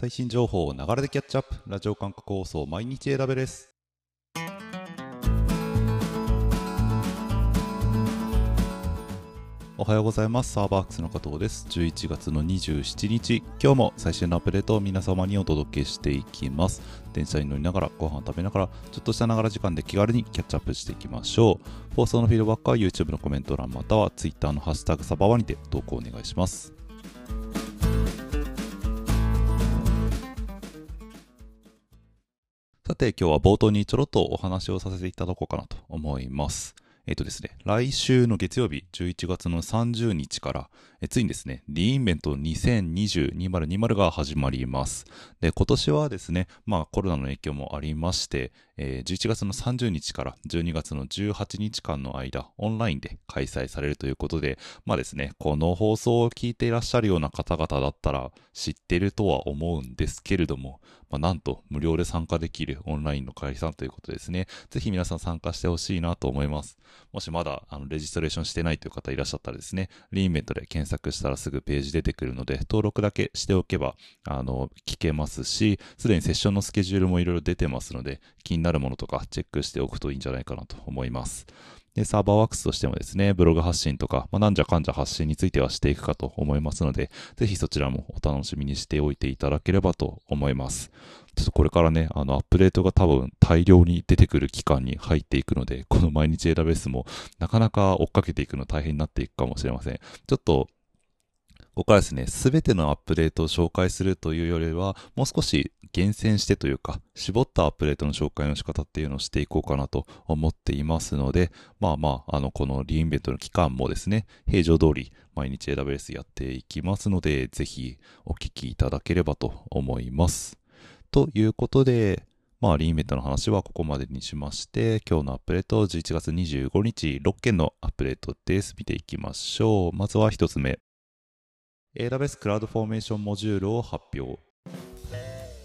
最新情報をながらでキャッチアップ。ラジオ感覚放送毎日選べです。おはようございます。サーバークスの加藤です。11月の27日。今日も最新のアップデートを皆様にお届けしていきます。電車に乗りながらご飯を食べながらちょっとしたながら時間で気軽にキャッチアップしていきましょう。放送のフィードバックは YouTube のコメント欄または Twitter のハッシュタグサバワにて投稿お願いします。さて今日は冒頭にちょろっとお話をさせていただこうかなと思います。えっ、とですね、来週の月曜日、11月の30日から、えついにですね、リインベント2020-2020が始まります。で、今年はですね、まあコロナの影響もありまして、えー、11月の30日から12月の18日間の間、オンラインで開催されるということで、まあですね、この放送を聞いていらっしゃるような方々だったら知ってるとは思うんですけれども、まあ、なんと無料で参加できるオンラインの会さんということですね。ぜひ皆さん参加してほしいなと思います。もしまだあのレジストレーションしてないという方いらっしゃったらですね、リーメントで検索したらすぐページ出てくるので、登録だけしておけば、あの、聞けますし、すでにセッションのスケジュールもいろいろ出てますので、気にななるものとかチェックしておくといいんじゃないかなと思います。で、サーバーワークスとしてもですね、ブログ発信とか、まあ、なんじゃかんじゃ発信についてはしていくかと思いますので、ぜひそちらもお楽しみにしておいていただければと思います。ちょっとこれからね、あの、アップデートが多分大量に出てくる期間に入っていくので、この毎日 AWS もなかなか追っかけていくの大変になっていくかもしれません。ちょっとここからですね、すべてのアップデートを紹介するというよりは、もう少し厳選してというか、絞ったアップデートの紹介の仕方っていうのをしていこうかなと思っていますので、まあまあ、あの、このリインベントの期間もですね、平常通り毎日 AWS やっていきますので、ぜひお聞きいただければと思います。ということで、まあ、 re:Invent の話はここまでにしまして、今日のアップデート、11月25日、6件のアップデートです。見ていきましょう。まずは1つ目。AWS CloudFormation モジュールを発表。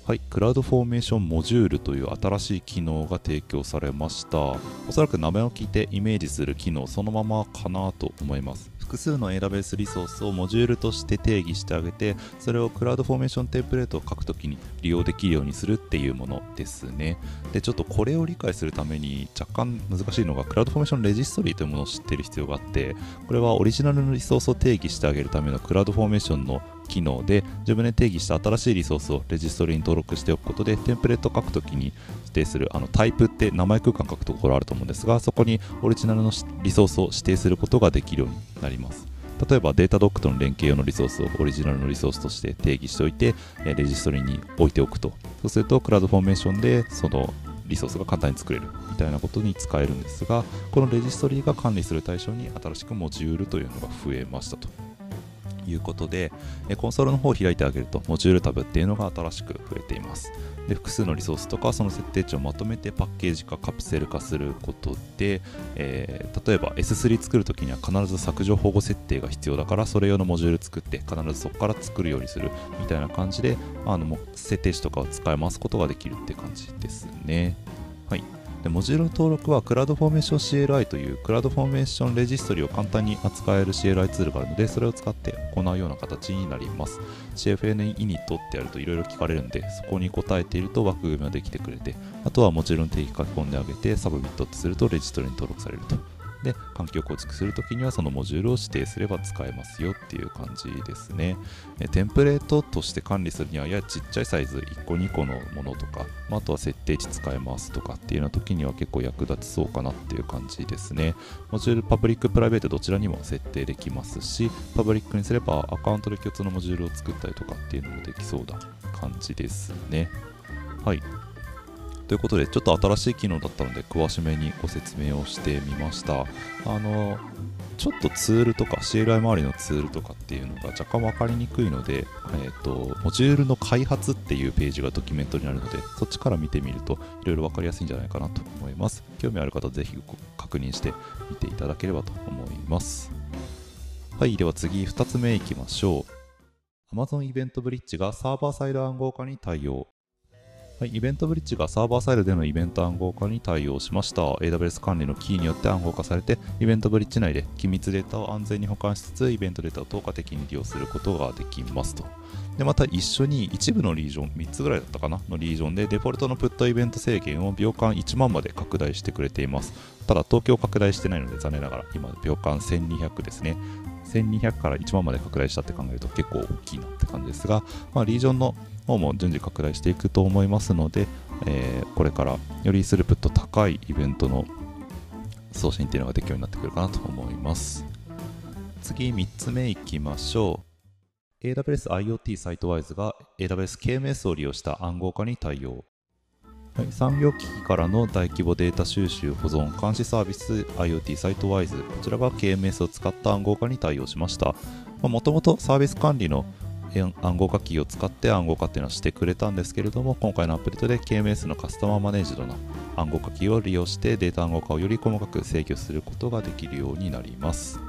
はい、 CloudFormation モジュールという新しい機能が提供されました。おそらく名前を聞いてイメージする機能そのままかなと思います。複数の AWS リソースをモジュールとして定義してあげてそれを CloudFormation テンプレートを書くときに利用できるようにするっていうものですね。でちょっとこれを理解するために若干難しいのが CloudFormation レジストリーというものを知っている必要があってこれはオリジナルのリソースを定義してあげるための CloudFormation の機能で自分で定義した新しいリソースをレジストリに登録しておくことでテンプレート書くときに指定するあのタイプって名前空間書くところあると思うんですがそこにオリジナルのリソースを指定することができるようになります。例えば Datadog との連携用のリソースをオリジナルのリソースとして定義しておいてレジストリに置いておくと。そうするとクラウドフォーメーションでそのリソースが簡単に作れるみたいなことに使えるんですがこのレジストリが管理する対象に新しくモジュールというのが増えましたと。いうことで、コンソールの方を開いてあげると、モジュールタブっていうのが新しく増えています。で複数のリソースとかその設定値をまとめてパッケージ化カプセル化することで、えー、例えば S3 作るときには必ず削除保護設定が必要だからそれ用のモジュール作って必ずそこから作るようにするみたいな感じであの設定値とかを使い回すことができるって感じですね。はいでモジュール登録はクラウドフォーメーション CLI という CloudFormation レジストリを簡単に扱える CLI ツールがあるのでそれを使って行うような形になります。CFN イニットってやるといろいろ聞かれるんでそこに答えていると枠組みができてくれてあとはもちろん定義書き込んであげて submit ってするとレジストリに登録されると。で環境構築するときにはそのモジュールを指定すれば使えますよっていう感じですね。えテンプレートとして管理するにはややちっちゃいサイズ1個2個のものとか、まあ、とは設定値使えますとかっていうような時には結構役立ちそうかなっていう感じですね。モジュールパブリックプライベートどちらにも設定できますしパブリックにすればアカウントで共通のモジュールを作ったりとかっていうのもできそうな感じですね。はい。ということで、ちょっと新しい機能だったので、詳しめにご説明をしてみました。あの、ちょっとツールとか CLI 周りのツールとかっていうのが若干分かりにくいので、えーと、モジュールの開発っていうページがドキュメントになるのでそっちから見てみるといろいろ分かりやすいんじゃないかなと思います。興味ある方ぜひ確認してみていただければと思います。はいでは次2つ目いきましょう。Amazon イベントブリッジがサーバーサイド暗号化に対応。はい、イベントブリッジがサーバーサイドでのイベント暗号化に対応しました。AWS 管理のキーによって暗号化されて、イベントブリッジ内で機密データを安全に保管しつつ、イベントデータを透過的に利用することができますと。でまた一緒に一部のリージョン、3つぐらいだったかな？のリージョンでデフォルトのプットイベント制限を秒間1万まで拡大してくれています。ただ東京拡大してないので残念ながら今秒間1200ですね。1200から1万まで拡大したって考えると結構大きいなって感じですが、まあ、リージョンの方も順次拡大していくと思いますので、えー、これからよりスループット高いイベントの送信っていうのができるようになってくるかなと思います。次3つ目いきましょう。AWS IoT サイトワイズが AWS KMS を利用した暗号化に対応。はい、産業機器からの大規模データ収集、保存、監視サービス IoT サイトワイズ、こちらが KMS を使った暗号化に対応しました。もともとサービス管理の暗号化キーを使って暗号化っていうのはしてくれたんですけれども、今回のアップデートで KMS のカスタマーマネージドな暗号化キーを利用してデータ暗号化をより細かく制御することができるようになります。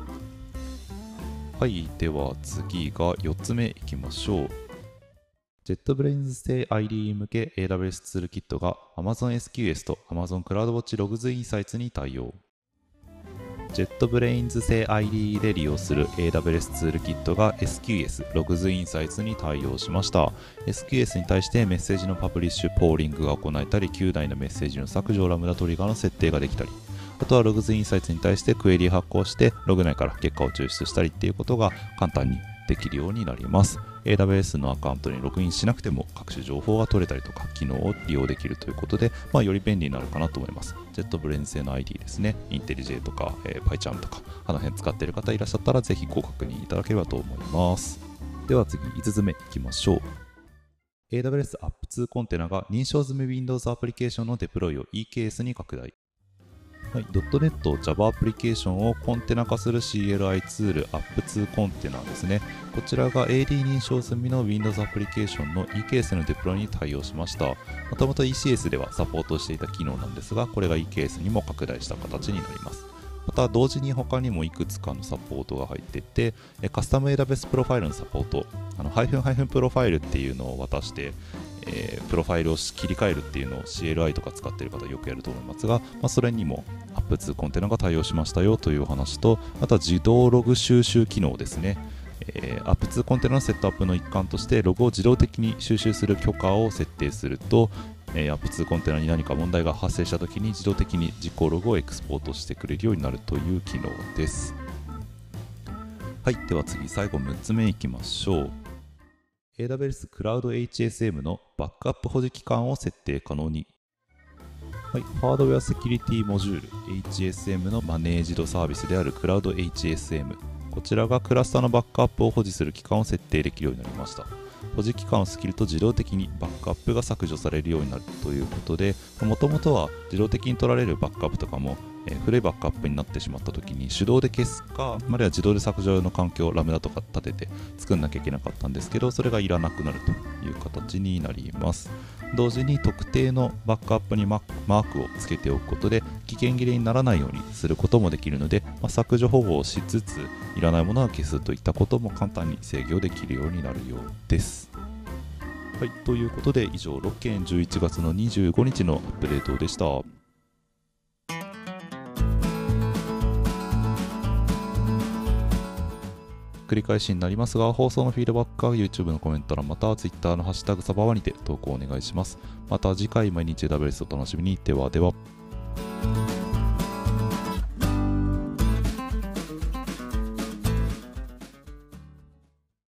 はい、では次が4つ目いきましょう。JetBrains 製 IDE 向け AWS ツールキットが Amazon SQS と Amazon CloudWatch Logs Insights に対応。JetBrains 製 IDE で利用する AWS ツールキットが SQS Logs Insights に対応しました。SQS に対してメッセージのパブリッシュ、ポーリングが行えたり、9台のメッセージの削除、ラムダトリガーの設定ができたり、あとは Logs Insights に対してクエリ発行して、ログ内から結果を抽出したりっていうことが簡単にできるようになります。AWS のアカウントにログインしなくても各種情報が取れたりとか機能を利用できるということで、まあ、より便利になるかなと思います。JetBrains 製の ID ですね、IntelliJ とか、えー、PyCharm とか、あの辺使っている方いらっしゃったらぜひご確認いただければと思います。では次、5つ目いきましょう。AWS App2 コンテナが認証済み Windows アプリケーションのデプロイを EKS に拡大。はい、.NET Java アプリケーションをコンテナ化する CLI ツール App2Container ですね。こちらが AD 認証済みの Windows アプリケーションの EKS のデプロイに対応しました。もともと ECS ではサポートしていた機能なんですが、これが EKS にも拡大した形になります。また同時に他にもいくつかのサポートが入っていて、カスタム AWS プロファイルのサポート、あのハイフンハイフンプロファイルっていうのを渡して、えー、プロファイルを切り替えるっていうのを CLI とか使ってる方よくやると思いますが、まあ、それにも App2 コンテナが対応しましたよというお話と、あとは自動ログ収集機能ですね。えー、App2 コンテナのセットアップの一環としてログを自動的に収集する許可を設定すると、えー、App2 コンテナに何か問題が発生したときに自動的に実行ログをエクスポートしてくれるようになるという機能です。はい、では次、最後6つ目いきましょう。AWS クラウド HSM のバックアップ保持期間を設定可能に。はい、ハードウェアセキュリティモジュール HSM のマネージドサービスであるクラウド HSM。こちらがクラスターのバックアップを保持する期間を設定できるようになりました。保持期間を過ぎると自動的にバックアップが削除されるようになるということで、もともとは自動的に取られるバックアップとかもえ古いバックアップになってしまった時に手動で消すか、あるいは自動で削除用の環境、ラムダとか立てて作んなきゃいけなかったんですけど、それがいらなくなるという形になります。同時に特定のバックアップにマークをつけておくことで危険切れにならないようにすることもできるので、まあ、削除保護をしつついらないものは消すといったことも簡単に制御できるようになるようです。はい、ということで以上6件11月の25日のアップデートでした。繰り返しになりますが、放送のフィードバックは YouTube のコメント欄または Twitter のハッシュタグサバワにて投稿お願いします。また次回毎日 AWS を楽しみに。ではでは。